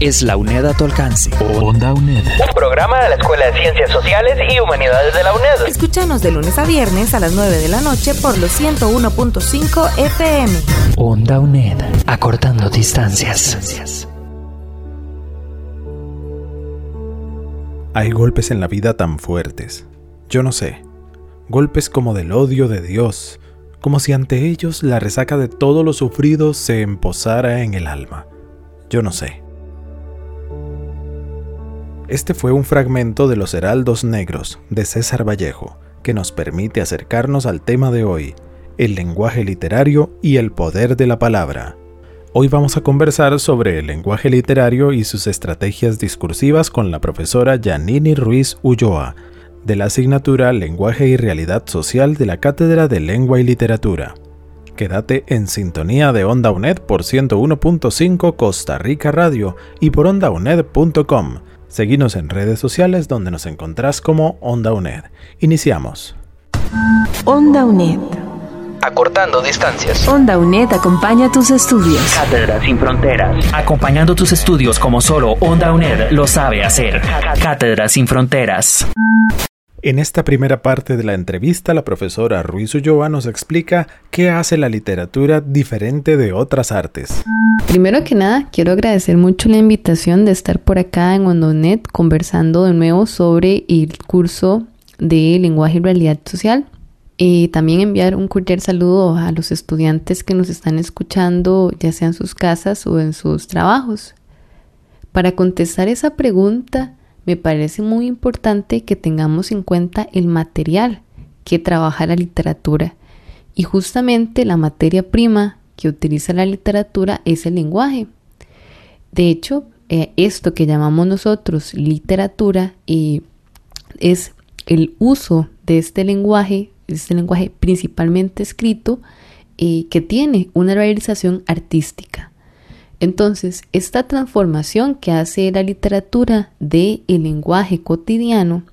es la UNED a tu alcance. Onda UNED. Un programa de la Escuela de Ciencias Sociales y Humanidades de la UNED. Escúchanos de lunes a viernes a las 9 de la noche por los 101.5 FM. Onda UNED. Acortando distancias. Hay golpes en la vida tan fuertes. Yo no sé. Golpes como del odio de Dios, como si ante ellos la resaca de todo lo sufrido se emposara en el alma. Yo no sé. Este fue un fragmento de Los Heraldos Negros de César Vallejo, que nos permite acercarnos al tema de hoy, el lenguaje literario y el poder de la palabra. Hoy vamos a conversar sobre el lenguaje literario y sus estrategias discursivas con la profesora Yanini Ruiz Ulloa, de la asignatura Lenguaje y Realidad Social de la Cátedra de Lengua y Literatura. Quédate en sintonía de Onda UNED por 101.5 Costa Rica Radio y por ondauned.com. Seguinos en redes sociales donde nos encontrás como Onda UNED. Iniciamos. Onda UNED. Acortando distancias. Onda UNED acompaña tus estudios. Cátedra sin fronteras. Acompañando tus estudios como solo Onda UNED lo sabe hacer. Cátedra sin fronteras. En esta primera parte de la entrevista, la profesora Ruiz Ulloa nos explica qué hace la literatura diferente de otras artes. Primero que nada, quiero agradecer mucho la invitación de estar por acá en OndoNet conversando de nuevo sobre el curso de lenguaje y realidad social. Y también enviar un cordial saludo a los estudiantes que nos están escuchando, ya sea en sus casas o en sus trabajos. Para contestar esa pregunta, me parece muy importante que tengamos en cuenta el material que trabaja la literatura. Y justamente la materia prima que utiliza la literatura es el lenguaje. De hecho, eh, esto que llamamos nosotros literatura eh, es el uso de este lenguaje este lenguaje principalmente escrito, eh, que tiene una realización artística. Entonces, esta transformación que hace la literatura del el lenguaje cotidiano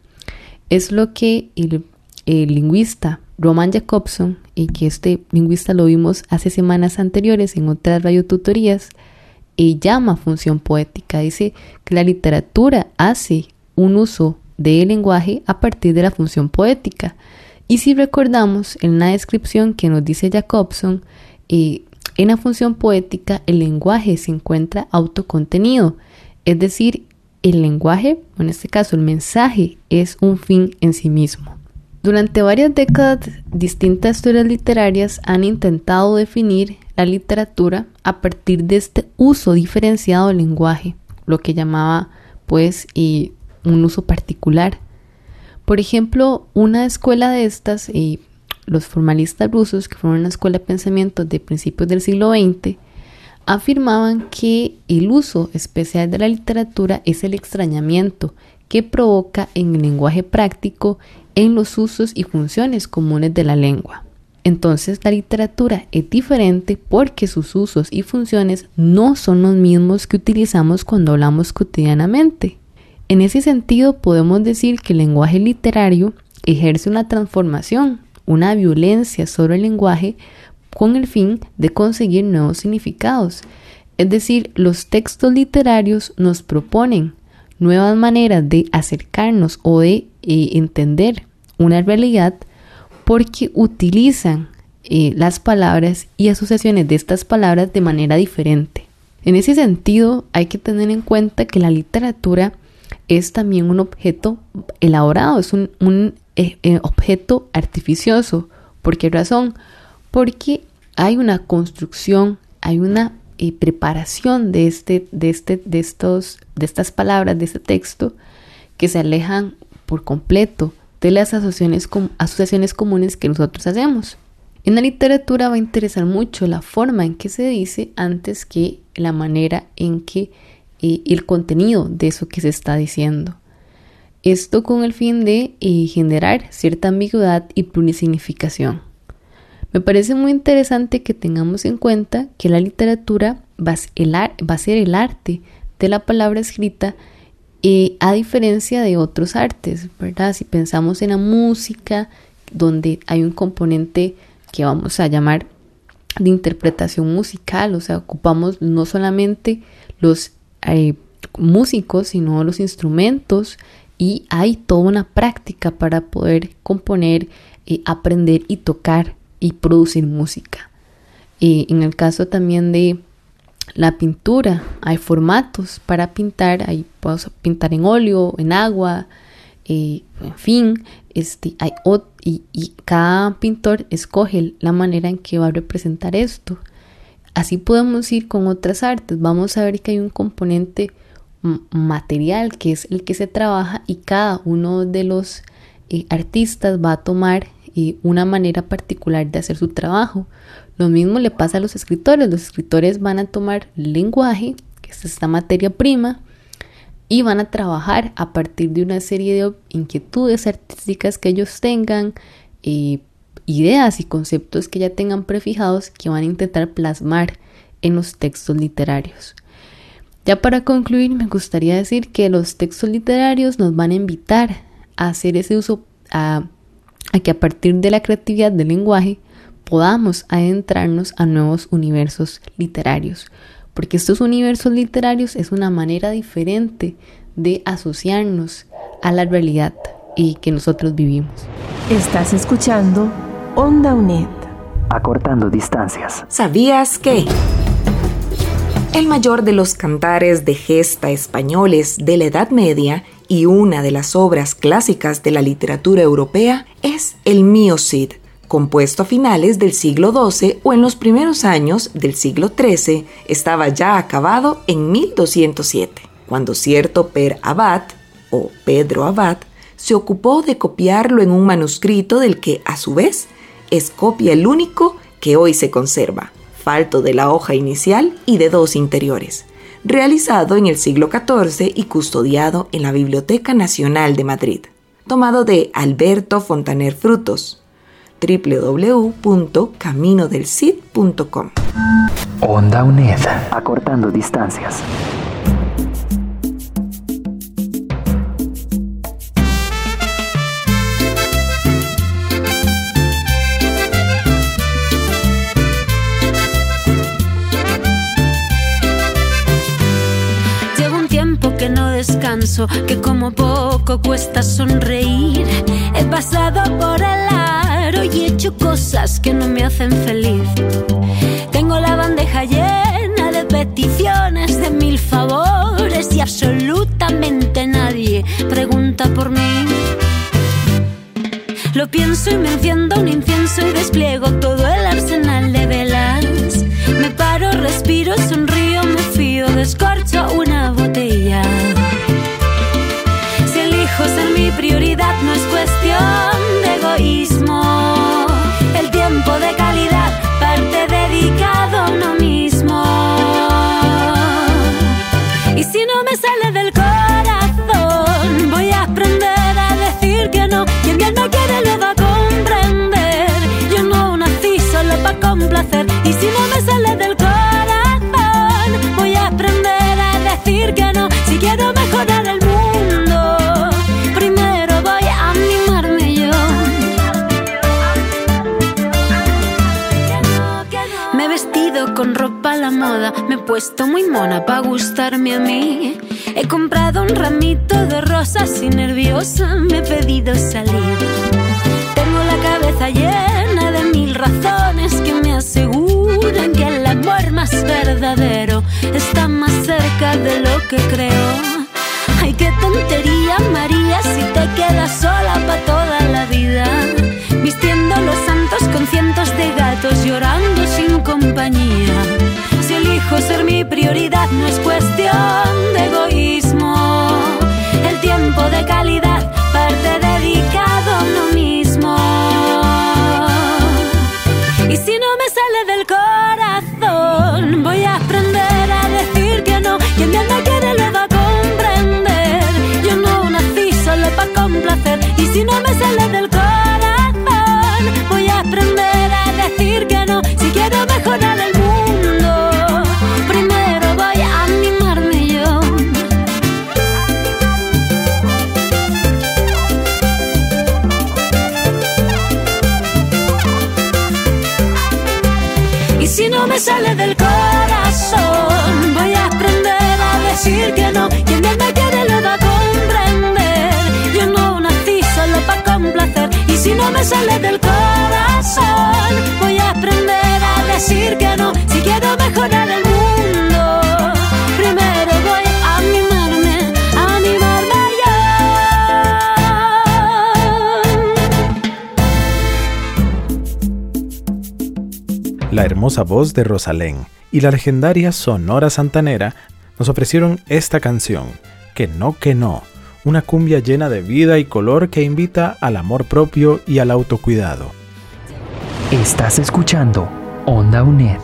es lo que el, lingüista Roman Jacobson, y que este lingüista lo vimos hace semanas anteriores en otras radiotutorías, y llama función poética. Dice que la literatura hace un uso del lenguaje a partir de la función poética. Y si recordamos en la descripción que nos dice Jacobson, eh, en la función poética el lenguaje se encuentra autocontenido, es decir, el lenguaje, en este caso el mensaje, es un fin en sí mismo. Durante varias décadas, distintas historias literarias han intentado definir la literatura a partir de este uso diferenciado del lenguaje, lo que llamaba pues un uso particular por ejemplo, una escuela de estas, y los formalistas rusos, que fueron una escuela de pensamiento de principios del siglo XX, afirmaban que el uso especial de la literatura es el extrañamiento que provoca en el lenguaje práctico en los usos y funciones comunes de la lengua. Entonces la literatura es diferente porque sus usos y funciones no son los mismos que utilizamos cuando hablamos cotidianamente. En ese sentido, podemos decir que el lenguaje literario ejerce una transformación, una violencia sobre el lenguaje con el fin de conseguir nuevos significados. Es decir, los textos literarios nos proponen nuevas maneras de acercarnos o de eh, entender una realidad porque utilizan eh, las palabras y asociaciones de estas palabras de manera diferente. En ese sentido, hay que tener en cuenta que la literatura es también un objeto elaborado, es un, eh, eh, objeto artificioso. ¿Por qué razón? Porque hay una construcción, hay una eh, preparación de, este, de, este, de, estos, de estas palabras, de este texto, que se alejan por completo de las asociaciones, asociaciones comunes que nosotros hacemos. En la literatura va a interesar mucho la forma en que se dice antes que la manera en que el contenido de eso que se está diciendo. Esto con el fin de eh, generar cierta ambigüedad y plurisignificación. Me parece muy interesante que tengamos en cuenta que la literatura va a ser el arte de la palabra escrita eh, a diferencia de otros artes, ¿verdad? Si pensamos en la música, donde hay un componente que vamos a llamar de interpretación musical, o sea, ocupamos no solamente los eh, músicos, sino los instrumentos y hay toda una práctica para poder componer, eh, aprender y tocar y producir música. Eh, en el caso también de la pintura, hay formatos para pintar, hay, podemos pintar en óleo, en agua, eh, en fin, este, hay, y, y cada pintor escoge la manera en que va a representar esto. Así podemos ir con otras artes. Vamos a ver que hay un componente material que es el que se trabaja y cada uno de los eh, artistas va a tomar una manera particular de hacer su trabajo. Lo mismo le pasa a los escritores. Los escritores van a tomar lenguaje, que es esta materia prima, y van a trabajar a partir de una serie de inquietudes artísticas que ellos tengan, eh, ideas y conceptos que ya tengan prefijados que van a intentar plasmar en los textos literarios. Ya para concluir, me gustaría decir que los textos literarios nos van a invitar a hacer ese uso a a que a partir de la creatividad del lenguaje podamos adentrarnos a nuevos universos literarios, porque estos universos literarios es una manera diferente de asociarnos a la realidad y que nosotros vivimos. Estás escuchando Onda UNED. Acortando distancias. ¿Sabías que? El mayor de los cantares de gesta españoles de la Edad Media y una de las obras clásicas de la literatura europea es el Mío Cid, compuesto a finales del siglo XII o en los primeros años del siglo XIII, estaba ya acabado en 1207, cuando cierto Per Abad, o Pedro Abad, se ocupó de copiarlo en un manuscrito del que, a su vez, es copia el único que hoy se conserva, de la hoja inicial y de dos interiores realizado en el siglo XIV y custodiado en la Biblioteca Nacional de Madrid, tomado de Alberto Fontaner Frutos www.caminodelcid.com Onda UNED, acortando distancias. Que como poco cuesta sonreír. He pasado por el aro y he hecho cosas que no me hacen feliz. Tengo la bandeja llena de peticiones, de mil favores y absolutamente nadie pregunta por mí. Lo pienso y me enciendo un incienso y despliego todo el arsenal de velas. Me paro, respiro, sonrío, me fío, descorcho una botella prioridad no es cuestión de egoísmo. El tiempo de calidad parte dedicado puesto muy mona para gustarme a mí. He comprado un ramito de rosas y nerviosa me he pedido salir. Tengo la cabeza llena de mil razones que me aseguran que el amor más verdadero está más cerca de lo que creo. Ay, qué tontería, María, si te quedas sola para toda la vida vistiendo los santos con cientos de gatos llorando sin compañía. Elijo ser mi prioridad no es cuestión de egoísmo, el tiempo de calidad parte dedicado a uno mismo. Y si no me sale del corazón, voy a aprender a decir que no. Quien me quiere lo va a comprender. Yo no nací solo para complacer. Y si no me sale del corazón, voy a aprender a decir que no. Si quiero mejorar el mundo, primero voy a animarme, a animarme yo. La hermosa voz de Rosalén y la legendaria Sonora Santanera nos ofrecieron esta canción, Que no, que no, una cumbia llena de vida y color que invita al amor propio y al autocuidado. Estás escuchando Onda UNED.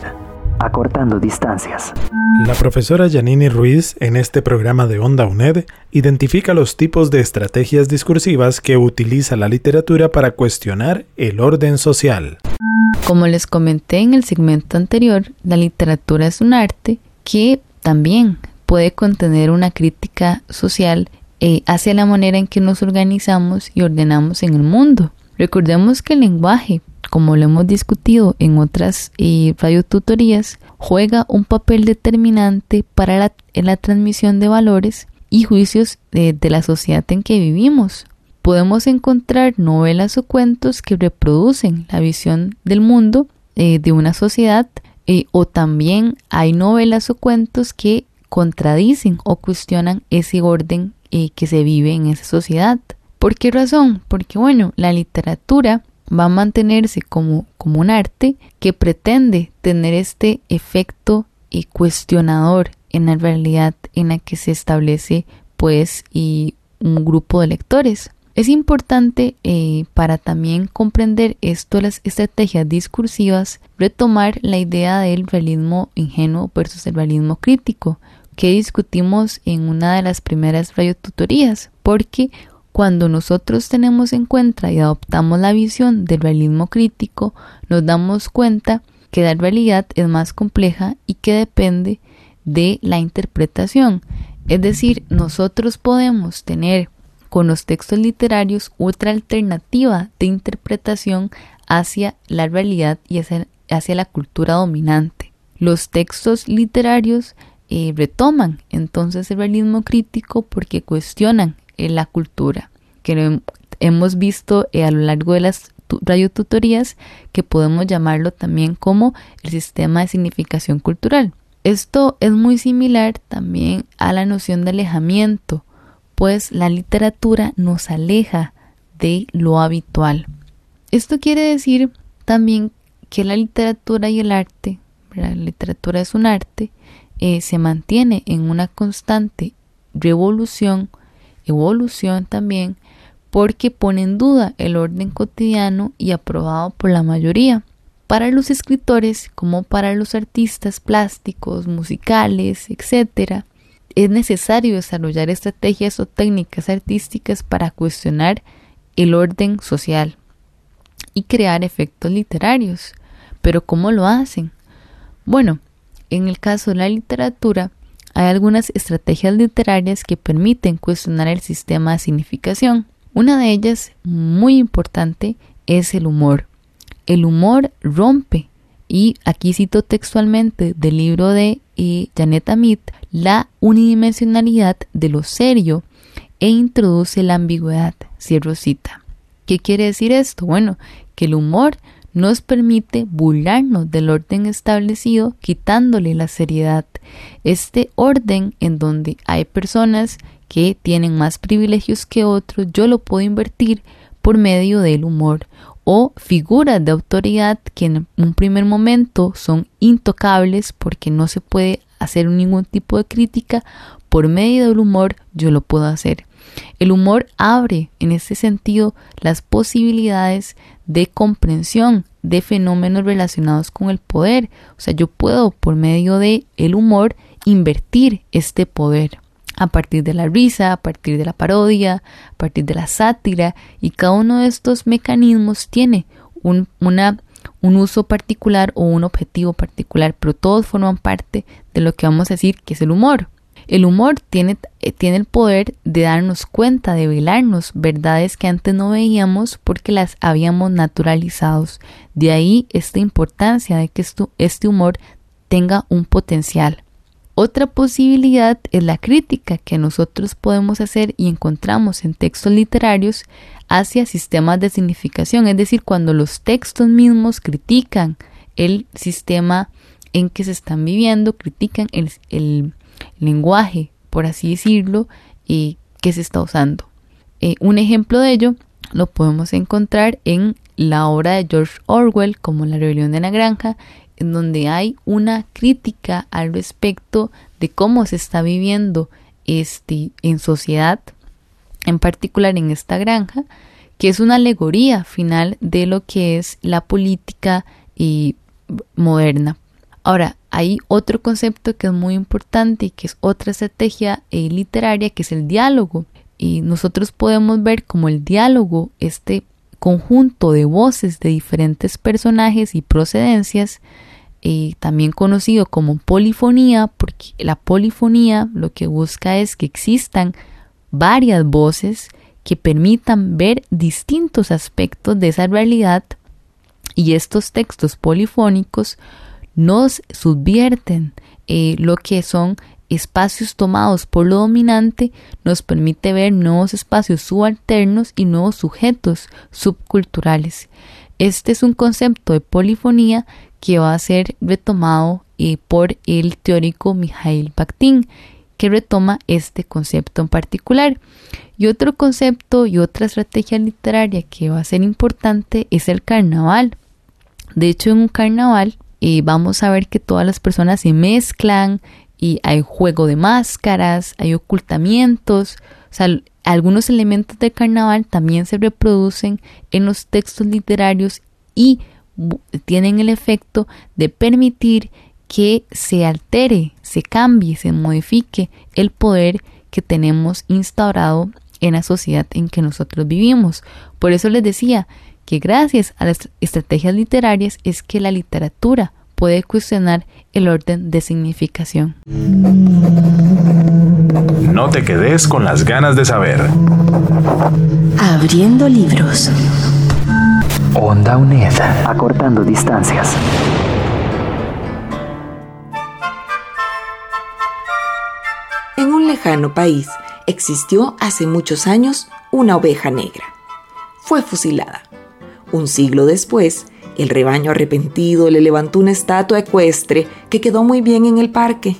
Acortando distancias. La profesora Janini Ruiz en este programa de Onda UNED identifica los tipos de estrategias discursivas que utiliza la literatura para cuestionar el orden social. Como les comenté en el segmento anterior, la literatura es un arte que también puede contener una crítica social eh, hacia la manera en que nos organizamos y ordenamos en el mundo. Recordemos que el lenguaje, como lo hemos discutido en otras eh, radiotutorías, juega un papel determinante para la, transmisión de valores y juicios de, de la sociedad en que vivimos. Podemos encontrar novelas o cuentos que reproducen la visión del mundo eh, de una sociedad eh, o también hay novelas o cuentos que contradicen o cuestionan ese orden eh, que se vive en esa sociedad. ¿Por qué razón? Porque bueno, la literatura va a mantenerse como, como un arte que pretende tener este efecto y cuestionador en la realidad en la que se establece pues y un grupo de lectores. Es importante eh, para también comprender esto las estrategias discursivas retomar la idea del realismo ingenuo versus el realismo crítico que discutimos en una de las primeras radiotutorías porque cuando nosotros tenemos en cuenta y adoptamos la visión del realismo crítico nos damos cuenta que la realidad es más compleja y que depende de la interpretación es decir nosotros podemos tener con los textos literarios otra alternativa de interpretación hacia la realidad y hacia, hacia la cultura dominante. Los textos literarios eh, retoman entonces el realismo crítico porque cuestionan eh, la cultura, que hemos visto eh, a lo largo de las radiotutorías que podemos llamarlo también como el sistema de significación cultural. Esto es muy similar también a la noción de alejamiento, pues la literatura nos aleja de lo habitual. Esto quiere decir también que la literatura y el arte, la literatura es un arte, eh, se mantiene en una constante revolución, evolución también, porque pone en duda el orden cotidiano y aprobado por la mayoría. Para los escritores, como para los artistas plásticos, musicales, etc., es necesario desarrollar estrategias o técnicas artísticas para cuestionar el orden social y crear efectos literarios. Pero ¿cómo lo hacen? Bueno, en el caso de la literatura, hay algunas estrategias literarias que permiten cuestionar el sistema de significación. Una de ellas, muy importante, es el humor. El humor rompe, y aquí cito textualmente del libro de eh, Janet la unidimensionalidad de lo serio e introduce la ambigüedad. Cierro cita. ¿Qué quiere decir esto? Bueno, que el humor nos permite burlarnos del orden establecido quitándole la seriedad. Este orden en donde hay personas que tienen más privilegios que otros, yo lo puedo invertir por medio del humor o figuras de autoridad que en un primer momento son intocables porque no se puede hacer ningún tipo de crítica, por medio del humor yo lo puedo hacer. El humor abre en este sentido las posibilidades de comprensión de fenómenos relacionados con el poder. O sea, yo puedo por medio de el humor invertir este poder. a partir de la risa, a partir de la parodia, a partir de la sátira, y cada uno de estos mecanismos tiene un, una, un uso particular o un objetivo particular, pero todos forman parte de lo que vamos a decir que es el humor. El humor tiene, eh, tiene el poder de darnos cuenta, de velarnos verdades que antes no veíamos porque las habíamos naturalizado. De ahí esta importancia de que esto, este humor tenga un potencial. Otra posibilidad es la crítica que nosotros podemos hacer y encontramos en textos literarios hacia sistemas de significación, es decir, cuando los textos mismos critican el sistema en que se están viviendo, critican el, lenguaje, por así decirlo, y que se está usando. Eh, un ejemplo de ello lo podemos encontrar en la obra de George Orwell como La rebelión de la granja, en donde hay una crítica al respecto de cómo se está viviendo este, en sociedad, en particular en esta granja, que es una alegoría final de lo que es la política y moderna. Ahora, hay otro concepto que es muy importante y que es otra estrategia eh, literaria, que es el diálogo. Y nosotros podemos ver como el diálogo, este conjunto de voces de diferentes personajes y procedencias, eh, también conocido como polifonía, porque la polifonía lo que busca es que existan varias voces que permitan ver distintos aspectos de esa realidad y estos textos polifónicos nos subvierten eh, lo que son espacios tomados por lo dominante, nos permite ver nuevos espacios subalternos y nuevos sujetos subculturales. Este es un concepto de polifonía que va a ser retomado eh, por el teórico Mikhail Bakhtin, que retoma este concepto en particular. Y otro concepto y otra estrategia literaria que va a ser importante es el carnaval. De hecho, en un carnaval eh, vamos a ver que todas las personas se mezclan y hay juego de máscaras, hay ocultamientos, o sea, algunos elementos del carnaval también se reproducen en los textos literarios y tienen el efecto de permitir que se altere, se cambie, se modifique el poder que tenemos instaurado en la sociedad en que nosotros vivimos. Por eso les decía que gracias a las estrategias literarias es que la literatura puede cuestionar el orden de significación. No te quedes con las ganas de saber. Abriendo libros. Onda UNED, acortando distancias. En un lejano país existió hace muchos años una oveja negra. Fue fusilada. Un siglo después, el rebaño arrepentido le levantó una estatua ecuestre que quedó muy bien en el parque.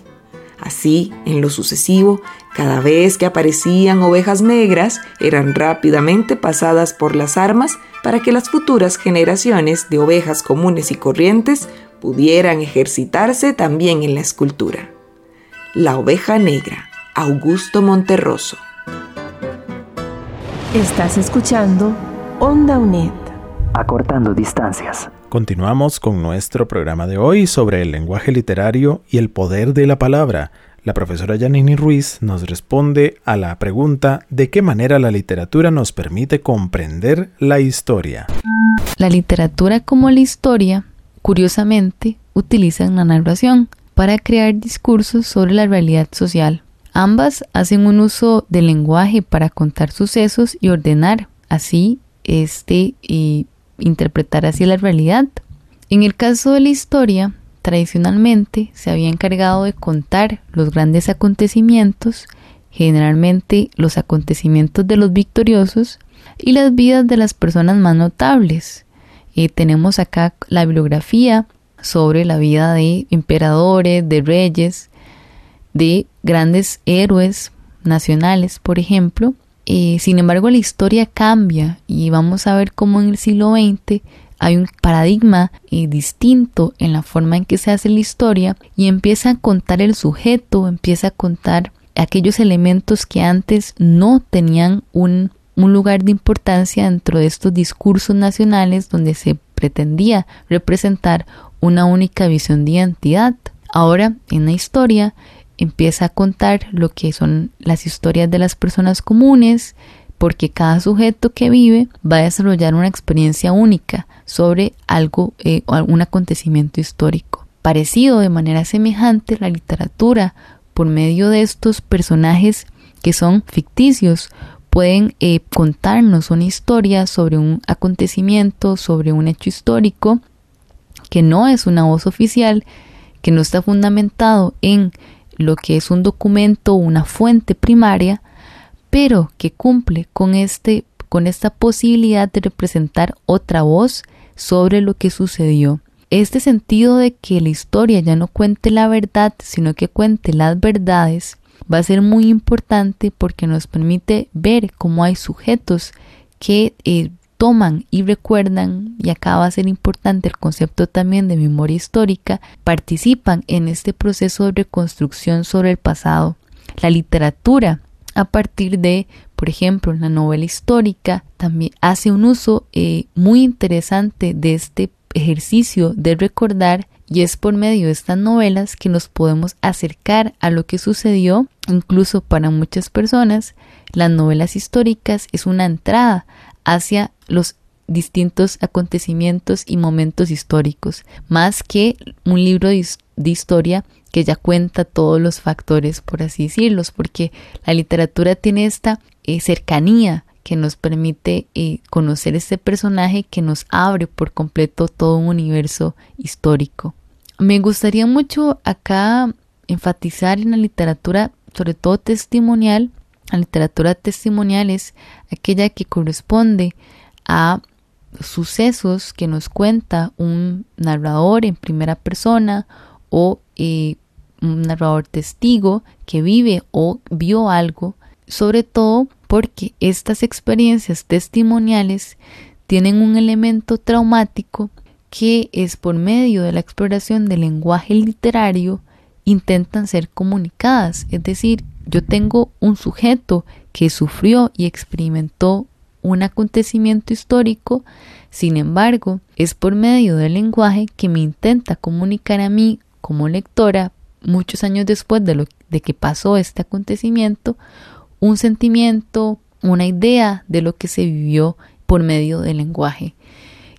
Así, en lo sucesivo, cada vez que aparecían ovejas negras, eran rápidamente pasadas por las armas para que las futuras generaciones de ovejas comunes y corrientes pudieran ejercitarse también en la escultura. La oveja negra, Augusto Monterroso. Estás escuchando Onda UNED. Acortando distancias. Continuamos con nuestro programa de hoy sobre el lenguaje literario y el poder de la palabra la profesora Janini Ruiz nos responde a la pregunta de qué manera la literatura nos permite comprender la historia. La literatura como la historia, curiosamente, utilizan la narración para crear discursos sobre la realidad social. Ambas hacen un uso del lenguaje para contar sucesos y ordenar así este y interpretar así la realidad. En el caso de la historia, tradicionalmente se había encargado de contar los grandes acontecimientos, generalmente los acontecimientos de los victoriosos y las vidas de las personas más notables. Eh, tenemos acá la bibliografía sobre la vida de emperadores, de reyes, de grandes héroes nacionales, por ejemplo. Eh, sin embargo, la historia cambia y vamos a ver cómo en el siglo XX hay un paradigma eh, distinto en la forma en que se hace la historia y empieza a contar el sujeto, empieza a contar aquellos elementos que antes no tenían un, un lugar de importancia dentro de estos discursos nacionales donde se pretendía representar una única visión de identidad. Ahora, en la historia, empieza a contar lo que son las historias de las personas comunes, porque cada sujeto que vive va a desarrollar una experiencia única sobre algo eh, o algún acontecimiento histórico. Parecido de manera semejante, la literatura, por medio de estos personajes que son ficticios, pueden eh, contarnos una historia sobre un acontecimiento, sobre un hecho histórico, que no es una voz oficial, que no está fundamentado en lo que es un documento una fuente primaria, pero que cumple con, este, con esta posibilidad de representar otra voz sobre lo que sucedió. Este sentido de que la historia ya no cuente la verdad, sino que cuente las verdades, va a ser muy importante porque nos permite ver cómo hay sujetos que eh, toman y recuerdan, y acá va a ser importante el concepto también de memoria histórica, participan en este proceso de reconstrucción sobre el pasado. La literatura, a partir de, por ejemplo, la novela histórica, también hace un uso eh, muy interesante de este ejercicio de recordar y es por medio de estas novelas que nos podemos acercar a lo que sucedió. Incluso para muchas personas, las novelas históricas es una entrada hacia los distintos acontecimientos y momentos históricos, más que un libro de, historia que ya cuenta todos los factores, por así decirlos, porque la literatura tiene esta eh, cercanía que nos permite eh, conocer este personaje que nos abre por completo todo un universo histórico. Me gustaría mucho acá enfatizar en la literatura, sobre todo testimonial, literatura testimonial es aquella que corresponde a sucesos que nos cuenta un narrador en primera persona o eh, un narrador testigo que vive o vio algo, sobre todo porque estas experiencias testimoniales tienen un elemento traumático que es por medio de la exploración del lenguaje literario intentan ser comunicadas. Es decir, yo tengo un sujeto que sufrió y experimentó un acontecimiento histórico, sin embargo, es por medio del lenguaje que me intenta comunicar a mí como lectora, muchos años después de, lo, de que pasó este acontecimiento, un sentimiento, una idea de lo que se vivió por medio del lenguaje.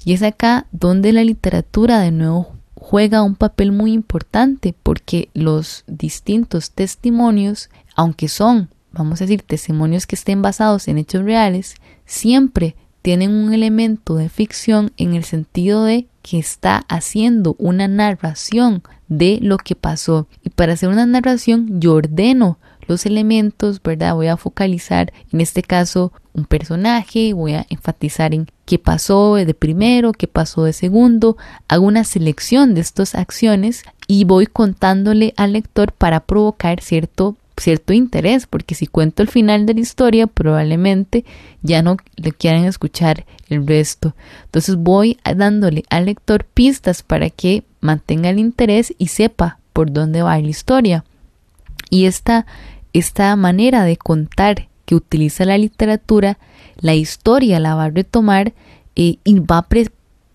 Y es acá donde la literatura de nuevo juega un papel muy importante porque los distintos testimonios, aunque son, vamos a decir, testimonios que estén basados en hechos reales, siempre tienen un elemento de ficción en el sentido de que está haciendo una narración de lo que pasó. Y para hacer una narración yo ordeno los elementos, ¿verdad? Voy a focalizar en este caso un personaje, voy a enfatizar en qué pasó de primero, qué pasó de segundo, hago una selección de estas acciones y voy contándole al lector para provocar cierto cierto interés, porque si cuento el final de la historia, probablemente ya no le quieran escuchar el resto. Entonces voy dándole al lector pistas para que mantenga el interés y sepa por dónde va la historia. Y esta esta manera de contar que utiliza la literatura, la historia la va a retomar eh, y va a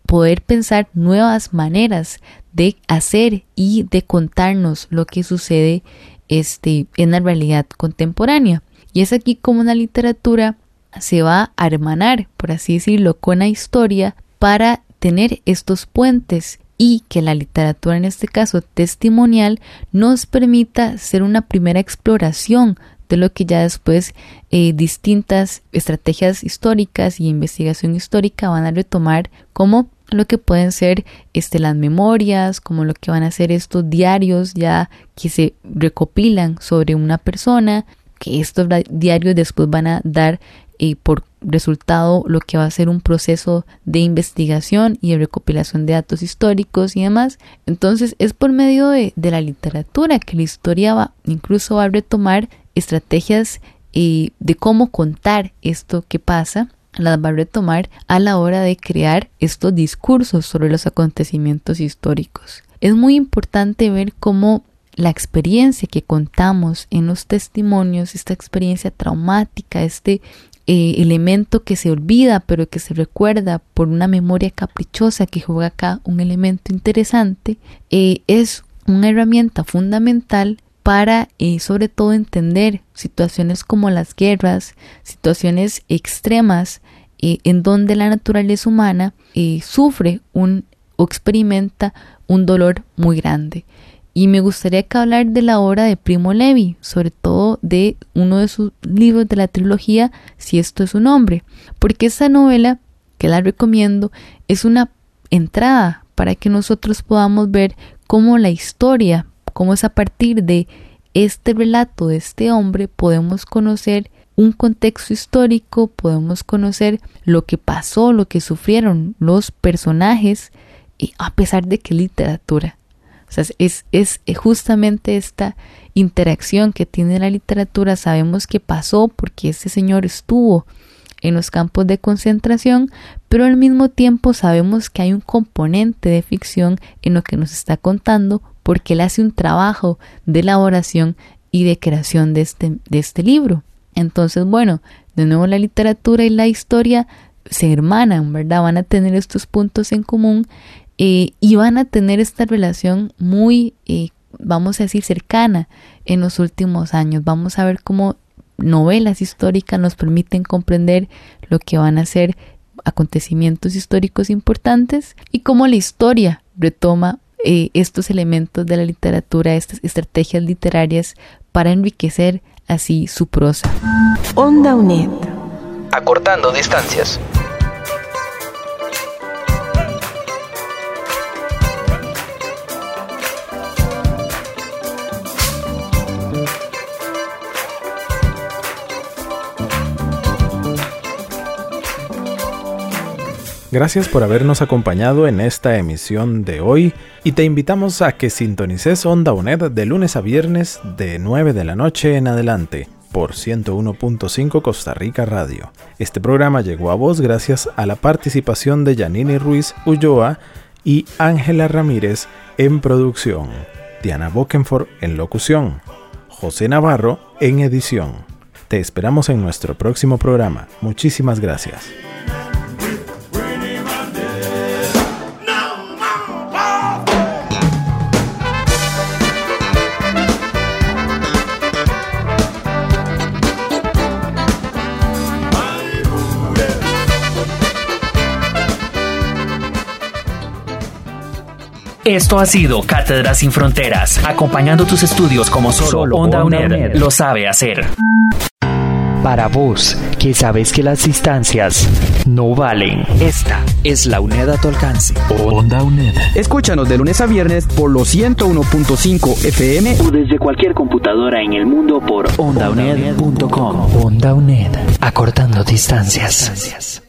poder pensar nuevas maneras de hacer y de contarnos lo que sucede este, en la realidad contemporánea. Y es aquí como la literatura se va a hermanar, por así decirlo, con la historia para tener estos puentes y que la literatura, en este caso testimonial, nos permita ser una primera exploración de lo que ya después eh, distintas estrategias históricas y investigación histórica van a retomar como lo que pueden ser este, las memorias, como lo que van a ser estos diarios ya que se recopilan sobre una persona, que estos diarios después van a dar y por resultado lo que va a ser un proceso de investigación y de recopilación de datos históricos y demás. Entonces es por medio de, la literatura que la historia va, incluso va a retomar estrategias eh, de cómo contar esto que pasa, las va a retomar a la hora de crear estos discursos sobre los acontecimientos históricos. Es muy importante ver cómo la experiencia que contamos en los testimonios, esta experiencia traumática, este eh, elemento que se olvida pero que se recuerda por una memoria caprichosa que juega acá un elemento interesante, eh, es una herramienta fundamental para eh, sobre todo entender situaciones como las guerras, situaciones extremas eh, en donde la naturaleza humana eh, sufre un o experimenta un dolor muy grande. Y me gustaría que hablar de la obra de Primo Levi, sobre todo de uno de sus libros de la trilogía, Si esto es un hombre, porque esta novela, que la recomiendo, es una entrada para que nosotros podamos ver cómo la historia, cómo es a partir de este relato de este hombre podemos conocer un contexto histórico, podemos conocer lo que pasó, lo que sufrieron los personajes, y a pesar de que literatura. Es, es justamente esta interacción que tiene la literatura. Sabemos que pasó porque este señor estuvo en los campos de concentración, pero al mismo tiempo sabemos que hay un componente de ficción en lo que nos está contando porque él hace un trabajo de elaboración y de creación de este, de este libro. Entonces, bueno, de nuevo la literatura y la historia se hermanan, ¿verdad? Van a tener estos puntos en común eh, y van a tener esta relación muy, eh, vamos a decir, cercana en los últimos años. Vamos a ver cómo novelas históricas nos permiten comprender lo que van a ser acontecimientos históricos importantes y cómo la historia retoma eh, estos elementos de la literatura, estas estrategias literarias para enriquecer así su prosa. Onda UNED. Acortando distancias. Gracias por habernos acompañado en esta emisión de hoy y te invitamos a que sintonices Onda UNED de lunes a viernes de 9 de la noche en adelante por 101.5 Costa Rica Radio. Este programa llegó a vos gracias a la participación de Yanini Ruiz Ulloa y Ángela Ramírez en producción, Diana Bokenford en locución, José Navarro en edición. Te esperamos en nuestro próximo programa. Muchísimas gracias. Esto ha sido Cátedra sin Fronteras, acompañando tus estudios como solo, Onda, UNED, lo sabe hacer. Para vos, que sabes que las distancias no valen. Esta es la UNED a tu alcance. Onda UNED. Escúchanos de lunes a viernes por los 101.5 FM o desde cualquier computadora en el mundo por ondauned.com. Onda UNED, acortando distancias.